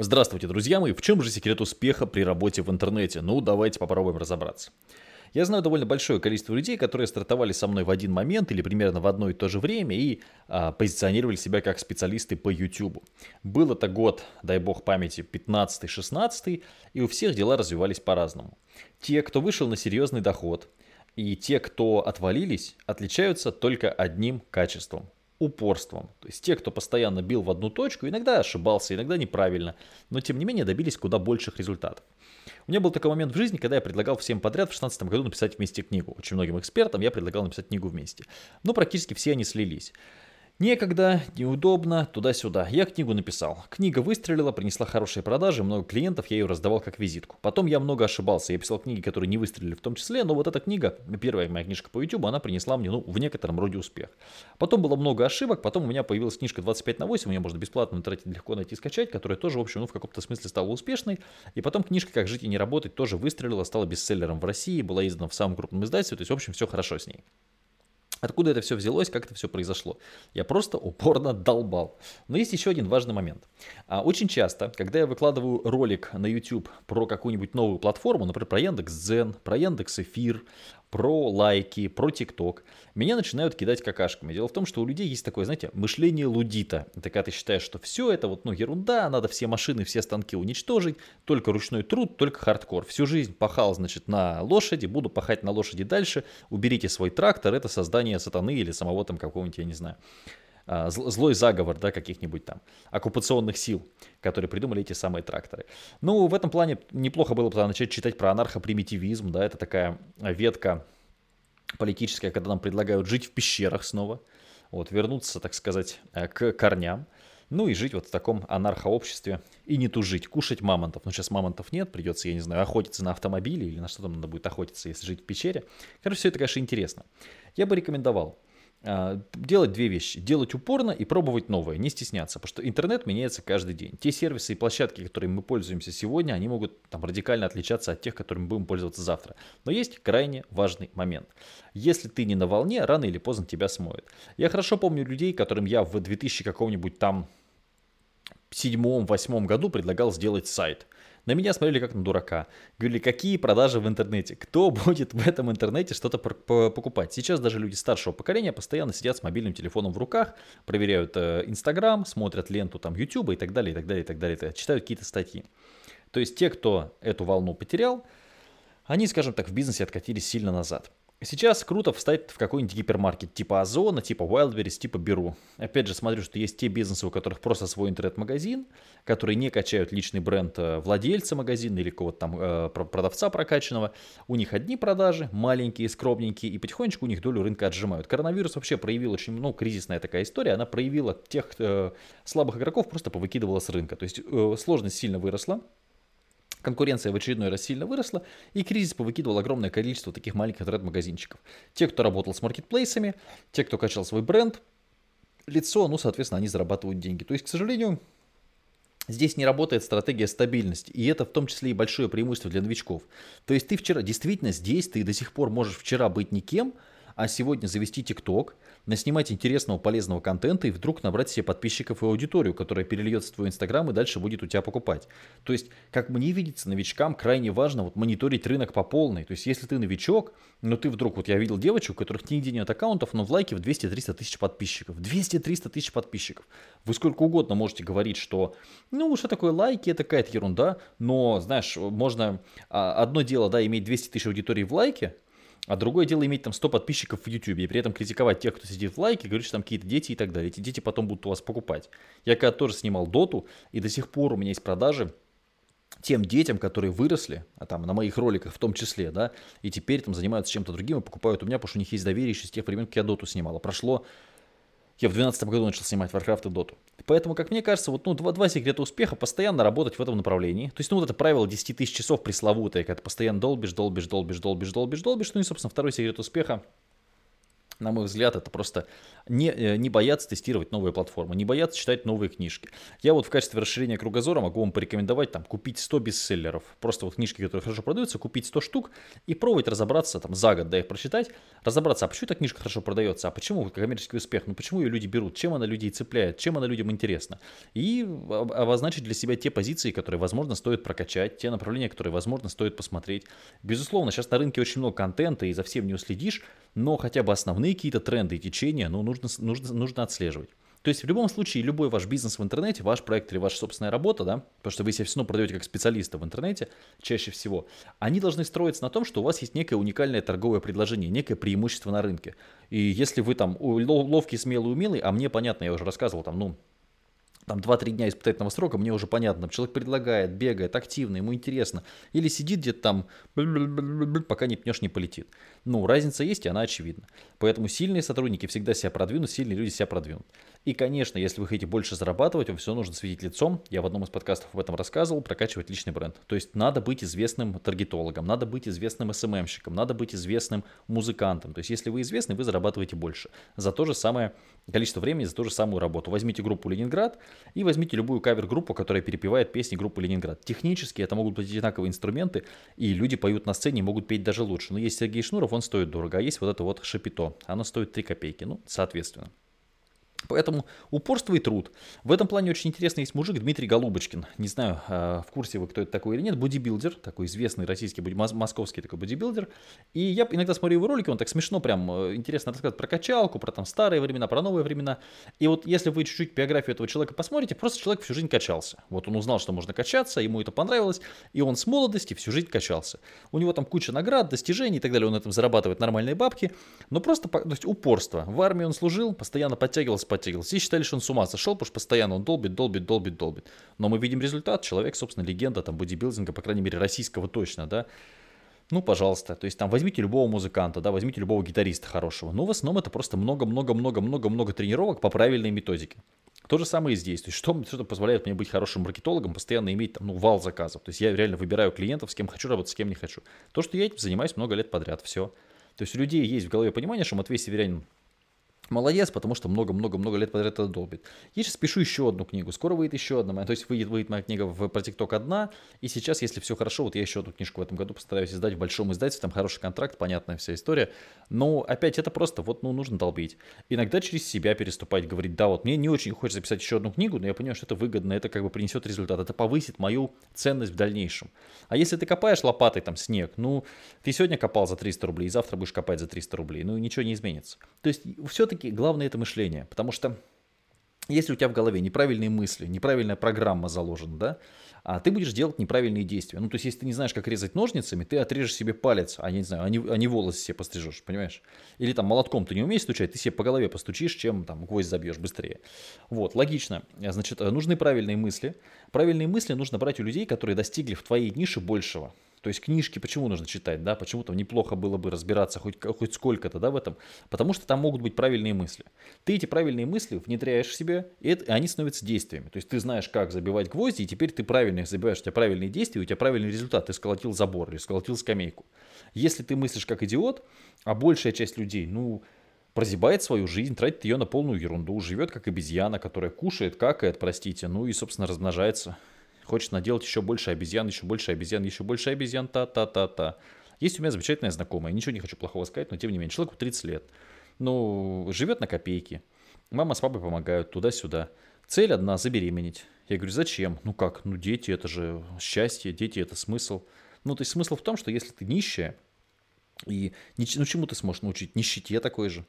Здравствуйте, друзья мои! В чем же секрет успеха при работе в интернете? Ну, давайте попробуем разобраться. Я знаю довольно большое количество людей, которые стартовали со мной в один момент или примерно в одно и то же время и а, позиционировали себя как специалисты по YouTube. Был это год, дай бог памяти, 15-16, и у всех дела развивались по-разному. Те, кто вышел на серьезный доход, и те, кто отвалились, отличаются только одним качеством упорством. То есть те, кто постоянно бил в одну точку, иногда ошибался, иногда неправильно, но тем не менее добились куда больших результатов. У меня был такой момент в жизни, когда я предлагал всем подряд в 2016 году написать вместе книгу. Очень многим экспертам я предлагал написать книгу вместе. Но практически все они слились. Некогда, неудобно, туда-сюда. Я книгу написал. Книга выстрелила, принесла хорошие продажи, много клиентов, я ее раздавал как визитку. Потом я много ошибался, я писал книги, которые не выстрелили в том числе, но вот эта книга, первая моя книжка по YouTube, она принесла мне, ну, в некотором роде успех. Потом было много ошибок, потом у меня появилась книжка 25 на 8, ее можно бесплатно в интернете легко найти и скачать, которая тоже, в общем, ну, в каком-то смысле стала успешной. И потом книжка «Как жить и не работать» тоже выстрелила, стала бестселлером в России, была издана в самом крупном издательстве, то есть, в общем, все хорошо с ней. Откуда это все взялось, как это все произошло? Я просто упорно долбал. Но есть еще один важный момент. А, очень часто, когда я выкладываю ролик на YouTube про какую-нибудь новую платформу, например, про Яндекс.Дзен, про Яндекс.Эфир, про лайки, про ТикТок, меня начинают кидать какашками. Дело в том, что у людей есть такое, знаете, мышление лудита. Это когда ты считаешь, что все это вот, ну, ерунда, надо все машины, все станки уничтожить, только ручной труд, только хардкор. Всю жизнь пахал, значит, на лошади, буду пахать на лошади дальше, уберите свой трактор, это создание сатаны или самого там какого-нибудь, я не знаю, злой заговор, да, каких-нибудь там оккупационных сил, которые придумали эти самые тракторы. Ну, в этом плане неплохо было бы начать читать про анархопримитивизм, да, это такая ветка политическая, когда нам предлагают жить в пещерах снова, вот, вернуться, так сказать, э, к корням, ну и жить вот в таком анархообществе и не тужить, кушать мамонтов. Но сейчас мамонтов нет, придется, я не знаю, охотиться на автомобиле или на что там надо будет охотиться, если жить в пещере. Короче, все это, конечно, интересно. Я бы рекомендовал а, делать две вещи. Делать упорно и пробовать новое, не стесняться, потому что интернет меняется каждый день. Те сервисы и площадки, которыми мы пользуемся сегодня, они могут там, радикально отличаться от тех, которыми мы будем пользоваться завтра. Но есть крайне важный момент. Если ты не на волне, рано или поздно тебя смоет. Я хорошо помню людей, которым я в 2000 каком-нибудь там седьмом-восьмом году предлагал сделать сайт – на меня смотрели как на дурака. Говорили, какие продажи в интернете? Кто будет в этом интернете что-то покупать? Сейчас даже люди старшего поколения постоянно сидят с мобильным телефоном в руках, проверяют э, Инстаграм, смотрят ленту там YouTube и так далее, и так далее, и так далее, читают какие-то статьи. То есть те, кто эту волну потерял, они, скажем так, в бизнесе откатились сильно назад. Сейчас круто встать в какой-нибудь гипермаркет типа Озона, типа Wildberries, типа Беру. Опять же, смотрю, что есть те бизнесы, у которых просто свой интернет-магазин, которые не качают личный бренд э, владельца магазина или какого-то там э, продавца прокачанного. У них одни продажи, маленькие, скромненькие, и потихонечку у них долю рынка отжимают. Коронавирус вообще проявил очень, ну, кризисная такая история, она проявила тех э, слабых игроков, просто повыкидывала с рынка. То есть э, сложность сильно выросла, Конкуренция в очередной раз сильно выросла, и кризис повыкидывал огромное количество таких маленьких интернет-магазинчиков. Те, кто работал с маркетплейсами, те, кто качал свой бренд, лицо, ну, соответственно, они зарабатывают деньги. То есть, к сожалению, Здесь не работает стратегия стабильности, и это в том числе и большое преимущество для новичков. То есть ты вчера, действительно, здесь ты до сих пор можешь вчера быть никем, а сегодня завести ТикТок, наснимать интересного, полезного контента и вдруг набрать себе подписчиков и аудиторию, которая перельется в твой Инстаграм и дальше будет у тебя покупать. То есть, как мне видится, новичкам крайне важно вот мониторить рынок по полной. То есть, если ты новичок, но ты вдруг, вот я видел девочек, у которых нигде нет аккаунтов, но в лайке в 200-300 тысяч подписчиков. 200-300 тысяч подписчиков. Вы сколько угодно можете говорить, что, ну, что такое лайки, это какая-то ерунда, но, знаешь, можно а, одно дело, да, иметь 200 тысяч аудиторий в лайке, а другое дело иметь там 100 подписчиков в YouTube и при этом критиковать тех, кто сидит в лайке, говорить, что там какие-то дети и так далее. Эти дети потом будут у вас покупать. Я когда тоже снимал доту, и до сих пор у меня есть продажи тем детям, которые выросли, а там на моих роликах в том числе, да, и теперь там занимаются чем-то другим и покупают у меня, потому что у них есть доверие еще с тех времен, как я доту снимал. А прошло я в 2012 году начал снимать Warcraft и Dota. Поэтому, как мне кажется, вот ну, два, два секрета успеха постоянно работать в этом направлении. То есть, ну, вот это правило 10 тысяч часов пресловутое, когда ты постоянно долбишь, долбишь, долбишь, долбишь, долбишь, долбишь. Ну и, собственно, второй секрет успеха на мой взгляд, это просто не, э, не бояться тестировать новые платформы, не бояться читать новые книжки. Я вот в качестве расширения кругозора могу вам порекомендовать там купить 100 бестселлеров, просто вот книжки, которые хорошо продаются, купить 100 штук и пробовать разобраться там за год, да, их прочитать, разобраться, а почему эта книжка хорошо продается, а почему коммерческий успех, ну почему ее люди берут, чем она людей цепляет, чем она людям интересна. И обозначить для себя те позиции, которые, возможно, стоит прокачать, те направления, которые, возможно, стоит посмотреть. Безусловно, сейчас на рынке очень много контента, и за всем не уследишь, но хотя бы основные какие-то тренды и течения, ну, нужно, нужно, нужно отслеживать. То есть в любом случае любой ваш бизнес в интернете, ваш проект или ваша собственная работа, да, потому что вы себя все равно продаете как специалиста в интернете чаще всего, они должны строиться на том, что у вас есть некое уникальное торговое предложение, некое преимущество на рынке. И если вы там ловкий, смелый, умелый, а мне понятно, я уже рассказывал там, ну, там 2-3 дня испытательного срока, мне уже понятно, человек предлагает, бегает, активно, ему интересно, или сидит где-то там, пока не пнешь, не полетит. Ну, разница есть, и она очевидна. Поэтому сильные сотрудники всегда себя продвинут, сильные люди себя продвинут. И, конечно, если вы хотите больше зарабатывать, вам все нужно светить лицом. Я в одном из подкастов об этом рассказывал, прокачивать личный бренд. То есть надо быть известным таргетологом, надо быть известным СММщиком, надо быть известным музыкантом. То есть если вы известны, вы зарабатываете больше. За то же самое количество времени, за ту же самую работу. Возьмите группу «Ленинград» и возьмите любую кавер-группу, которая перепевает песни группы «Ленинград». Технически это могут быть одинаковые инструменты, и люди поют на сцене и могут петь даже лучше. Но есть Сергей Шнуров, он стоит дорого, а есть вот это вот шапито, оно стоит 3 копейки, ну, соответственно. Поэтому упорство и труд. В этом плане очень интересный есть мужик Дмитрий Голубочкин. Не знаю, а, в курсе вы, кто это такой или нет. Бодибилдер, такой известный российский, московский такой бодибилдер. И я иногда смотрю его ролики, он так смешно прям э, интересно рассказывает про качалку, про там старые времена, про новые времена. И вот если вы чуть-чуть биографию этого человека посмотрите, просто человек всю жизнь качался. Вот он узнал, что можно качаться, ему это понравилось, и он с молодости всю жизнь качался. У него там куча наград, достижений и так далее, он этом зарабатывает нормальные бабки, но просто то есть упорство. В армии он служил, постоянно подтягивался, подтягивался. Все считали, что он с ума сошел, потому что постоянно он долбит, долбит, долбит, долбит. Но мы видим результат. Человек, собственно, легенда там бодибилдинга, по крайней мере, российского точно, да. Ну, пожалуйста. То есть там возьмите любого музыканта, да, возьмите любого гитариста хорошего. Но в основном это просто много-много-много-много-много тренировок по правильной методике. То же самое и здесь. То есть что, что позволяет мне быть хорошим маркетологом, постоянно иметь там, ну, вал заказов. То есть я реально выбираю клиентов, с кем хочу работать, с кем не хочу. То, что я этим занимаюсь много лет подряд, все. То есть у людей есть в голове понимание, что Матвей Северянин Молодец, потому что много-много-много лет подряд это долбит. Я сейчас пишу еще одну книгу, скоро выйдет еще одна моя, то есть выйдет, выйдет моя книга в, про ТикТок одна, и сейчас, если все хорошо, вот я еще одну книжку в этом году постараюсь издать в большом издательстве, там хороший контракт, понятная вся история, но опять это просто вот, ну, нужно долбить. Иногда через себя переступать, говорить, да, вот мне не очень хочется записать еще одну книгу, но я понимаю, что это выгодно, это как бы принесет результат, это повысит мою ценность в дальнейшем. А если ты копаешь лопатой там снег, ну, ты сегодня копал за 300 рублей, завтра будешь копать за 300 рублей, ну, ничего не изменится. То есть все-таки главное это мышление. Потому что если у тебя в голове неправильные мысли, неправильная программа заложена, да, а ты будешь делать неправильные действия. Ну, то есть, если ты не знаешь, как резать ножницами, ты отрежешь себе палец, а не знаю, а не, а волосы себе пострижешь, понимаешь? Или там молотком ты не умеешь стучать, ты себе по голове постучишь, чем там гвоздь забьешь быстрее. Вот, логично. Значит, нужны правильные мысли. Правильные мысли нужно брать у людей, которые достигли в твоей нише большего. То есть книжки почему нужно читать, да, почему там неплохо было бы разбираться хоть, хоть сколько-то, да, в этом, потому что там могут быть правильные мысли. Ты эти правильные мысли внедряешь в себе, и, это, и они становятся действиями. То есть ты знаешь, как забивать гвозди, и теперь ты правильно их забиваешь, у тебя правильные действия, у тебя правильный результат, ты сколотил забор или сколотил скамейку. Если ты мыслишь как идиот, а большая часть людей, ну, прозябает свою жизнь, тратит ее на полную ерунду, живет как обезьяна, которая кушает, какает, простите, ну и, собственно, размножается хочет наделать еще больше обезьян, еще больше обезьян, еще больше обезьян, та-та-та-та. Есть у меня замечательная знакомая, ничего не хочу плохого сказать, но тем не менее, человеку 30 лет. Ну, живет на копейки. Мама с папой помогают туда-сюда. Цель одна – забеременеть. Я говорю, зачем? Ну как? Ну дети – это же счастье, дети – это смысл. Ну, то есть смысл в том, что если ты нищая, и ну чему ты сможешь научить? Нищете такой же.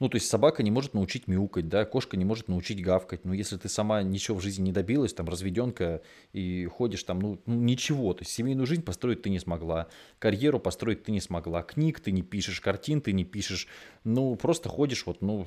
Ну, то есть собака не может научить мяукать, да, кошка не может научить гавкать. Но если ты сама ничего в жизни не добилась, там, разведенка и ходишь там, ну, ну, ничего. То есть семейную жизнь построить ты не смогла, карьеру построить ты не смогла, книг ты не пишешь, картин ты не пишешь. Ну, просто ходишь вот, ну,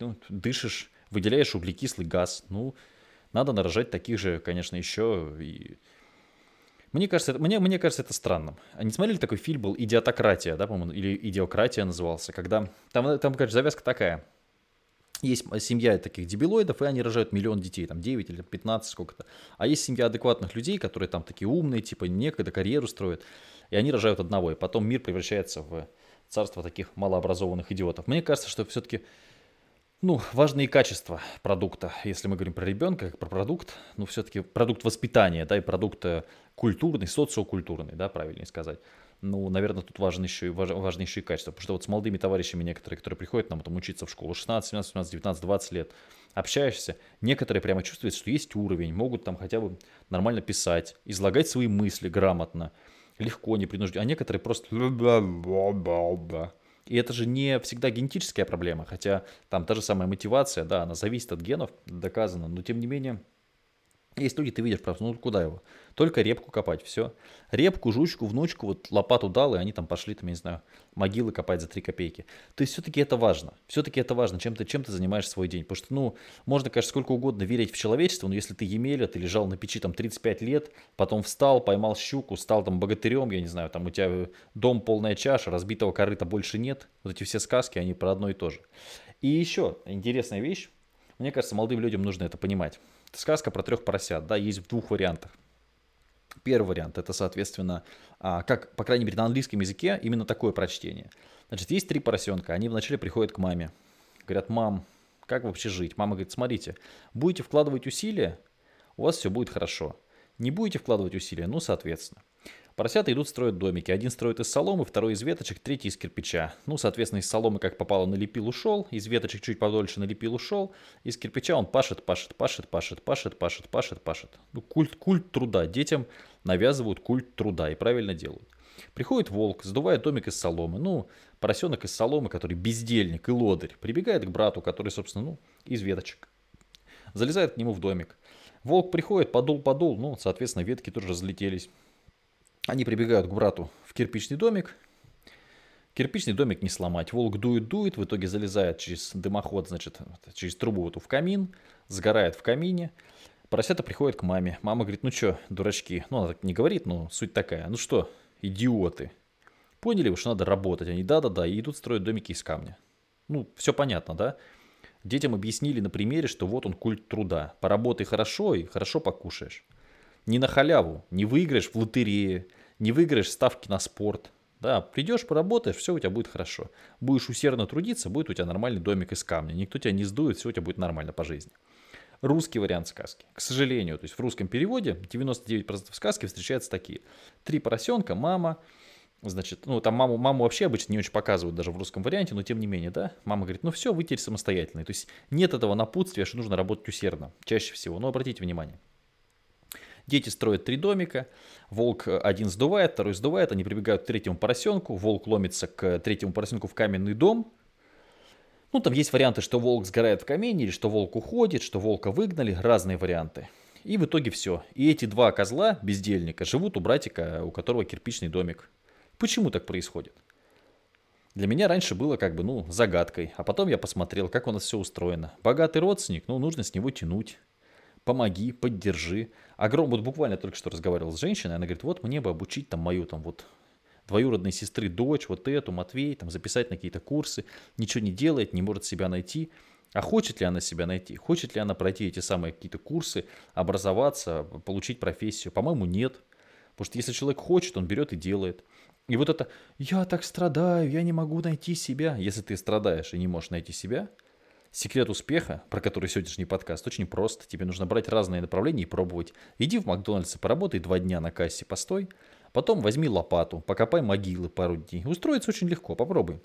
ну дышишь, выделяешь углекислый газ. Ну, надо нарожать таких же, конечно, еще и мне кажется, мне, мне кажется, это странным. А не смотрели такой фильм был «Идиотократия», да, по-моему, или «Идиократия» назывался, когда там, там, конечно, завязка такая. Есть семья таких дебилоидов, и они рожают миллион детей, там 9 или 15, сколько-то. А есть семья адекватных людей, которые там такие умные, типа некогда карьеру строят, и они рожают одного, и потом мир превращается в царство таких малообразованных идиотов. Мне кажется, что все-таки ну, важны и качества продукта. Если мы говорим про ребенка, как про продукт, ну, все-таки продукт воспитания, да, и продукт э, культурный, социокультурный, да, правильнее сказать. Ну, наверное, тут важно еще и, важно еще и качество. Потому что вот с молодыми товарищами некоторые, которые приходят нам там учиться в школу 16, 17, 18, 19, 20 лет, общаешься, некоторые прямо чувствуют, что есть уровень, могут там хотя бы нормально писать, излагать свои мысли грамотно, легко, не принужденно. А некоторые просто... И это же не всегда генетическая проблема, хотя там та же самая мотивация, да, она зависит от генов, доказано, но тем не менее есть люди, ты видишь просто, ну куда его? Только репку копать, все. Репку, жучку, внучку, вот лопату дал, и они там пошли, там, я не знаю, могилы копать за 3 копейки. То есть все-таки это важно. Все-таки это важно, чем ты, чем ты занимаешь свой день. Потому что, ну, можно, конечно, сколько угодно верить в человечество, но если ты Емеля, ты лежал на печи там 35 лет, потом встал, поймал щуку, стал там богатырем, я не знаю, там у тебя дом полная чаша, разбитого корыта больше нет. Вот эти все сказки, они про одно и то же. И еще интересная вещь. Мне кажется, молодым людям нужно это понимать сказка про трех поросят, да, есть в двух вариантах. Первый вариант это, соответственно, а, как, по крайней мере, на английском языке именно такое прочтение. Значит, есть три поросенка, они вначале приходят к маме. Говорят, мам, как вообще жить? Мама говорит, смотрите, будете вкладывать усилия, у вас все будет хорошо. Не будете вкладывать усилия, ну, соответственно. Поросята идут строить домики. Один строит из соломы, второй из веточек, третий из кирпича. Ну, соответственно, из соломы как попало налепил, ушел. Из веточек чуть подольше налепил, ушел. Из кирпича он пашет, пашет, пашет, пашет, пашет, пашет, пашет, пашет. Ну, культ, культ труда. Детям навязывают культ труда и правильно делают. Приходит волк, сдувает домик из соломы. Ну, поросенок из соломы, который бездельник и лодырь, прибегает к брату, который, собственно, ну, из веточек. Залезает к нему в домик. Волк приходит, подул-подул, ну, соответственно, ветки тоже разлетелись. Они прибегают к брату в кирпичный домик. Кирпичный домик не сломать. Волк дует-дует, в итоге залезает через дымоход, значит, через трубу эту в камин, сгорает в камине. Поросята приходят к маме. Мама говорит, ну что, дурачки. Ну, она так не говорит, но суть такая. Ну что, идиоты. Поняли вы, что надо работать? Они да-да-да, и идут строить домики из камня. Ну, все понятно, да? Детям объяснили на примере, что вот он культ труда. Поработай хорошо и хорошо покушаешь не на халяву, не выиграешь в лотерее, не выиграешь ставки на спорт. Да, придешь, поработаешь, все у тебя будет хорошо. Будешь усердно трудиться, будет у тебя нормальный домик из камня. Никто тебя не сдует, все у тебя будет нормально по жизни. Русский вариант сказки. К сожалению, то есть в русском переводе 99% сказки встречаются такие. Три поросенка, мама, Значит, ну там маму, маму вообще обычно не очень показывают даже в русском варианте, но тем не менее, да, мама говорит, ну все, вы теперь самостоятельные. То есть нет этого напутствия, что нужно работать усердно, чаще всего. Но обратите внимание, Дети строят три домика, волк один сдувает, второй сдувает, они прибегают к третьему поросенку, волк ломится к третьему поросенку в каменный дом. Ну, там есть варианты, что волк сгорает в камине, или что волк уходит, что волка выгнали, разные варианты. И в итоге все. И эти два козла, бездельника, живут у братика, у которого кирпичный домик. Почему так происходит? Для меня раньше было как бы, ну, загадкой. А потом я посмотрел, как у нас все устроено. Богатый родственник, ну, нужно с него тянуть помоги, поддержи. Огром, вот буквально только что разговаривал с женщиной, она говорит, вот мне бы обучить там мою там вот двоюродной сестры дочь, вот эту, Матвей, там записать на какие-то курсы, ничего не делает, не может себя найти. А хочет ли она себя найти? Хочет ли она пройти эти самые какие-то курсы, образоваться, получить профессию? По-моему, нет. Потому что если человек хочет, он берет и делает. И вот это «я так страдаю, я не могу найти себя». Если ты страдаешь и не можешь найти себя – Секрет успеха, про который сегодняшний подкаст, очень прост. Тебе нужно брать разные направления и пробовать. Иди в Макдональдс и поработай два дня на кассе, постой. Потом возьми лопату, покопай могилы пару дней. Устроиться очень легко, попробуй.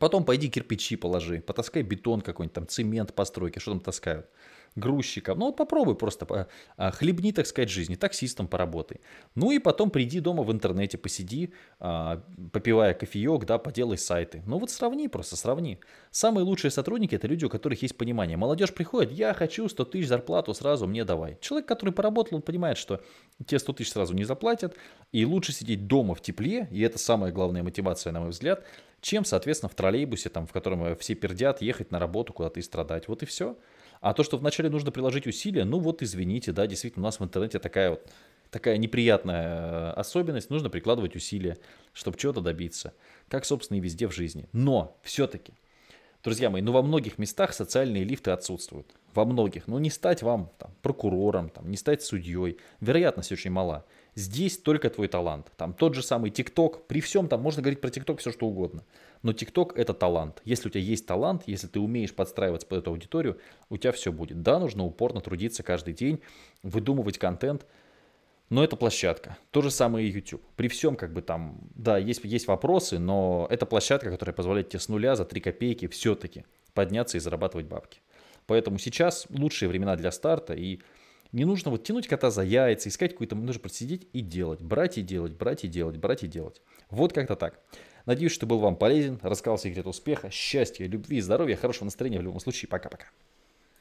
Потом пойди кирпичи положи, потаскай бетон какой-нибудь, там цемент постройки, что там таскают грузчиком. Ну вот попробуй просто, а, хлебни, так сказать, жизни, таксистом поработай. Ну и потом приди дома в интернете, посиди, а, попивая кофеек, да, поделай сайты. Ну вот сравни просто, сравни. Самые лучшие сотрудники это люди, у которых есть понимание. Молодежь приходит, я хочу 100 тысяч зарплату, сразу мне давай. Человек, который поработал, он понимает, что те 100 тысяч сразу не заплатят, и лучше сидеть дома в тепле, и это самая главная мотивация, на мой взгляд, чем, соответственно, в троллейбусе, там, в котором все пердят, ехать на работу куда-то и страдать. Вот и все. А то, что вначале нужно приложить усилия, ну вот извините, да, действительно, у нас в интернете такая вот такая неприятная э, особенность, нужно прикладывать усилия, чтобы чего-то добиться. Как, собственно, и везде в жизни. Но все-таки Друзья мои, ну во многих местах социальные лифты отсутствуют. Во многих. Ну не стать вам там, прокурором, там, не стать судьей. Вероятность очень мала. Здесь только твой талант. Там тот же самый ТикТок. При всем там можно говорить про ТикТок все что угодно. Но ТикТок это талант. Если у тебя есть талант, если ты умеешь подстраиваться под эту аудиторию, у тебя все будет. Да, нужно упорно трудиться каждый день, выдумывать контент. Но это площадка. То же самое и YouTube. При всем, как бы там, да, есть, есть вопросы, но это площадка, которая позволяет тебе с нуля за 3 копейки все-таки подняться и зарабатывать бабки. Поэтому сейчас лучшие времена для старта, и не нужно вот тянуть кота за яйца, искать какую-то, нужно просто сидеть и делать, брать и делать, брать и делать, брать и делать. Вот как-то так. Надеюсь, что был вам полезен, рассказал секрет успеха, счастья, любви, здоровья, хорошего настроения в любом случае. Пока-пока.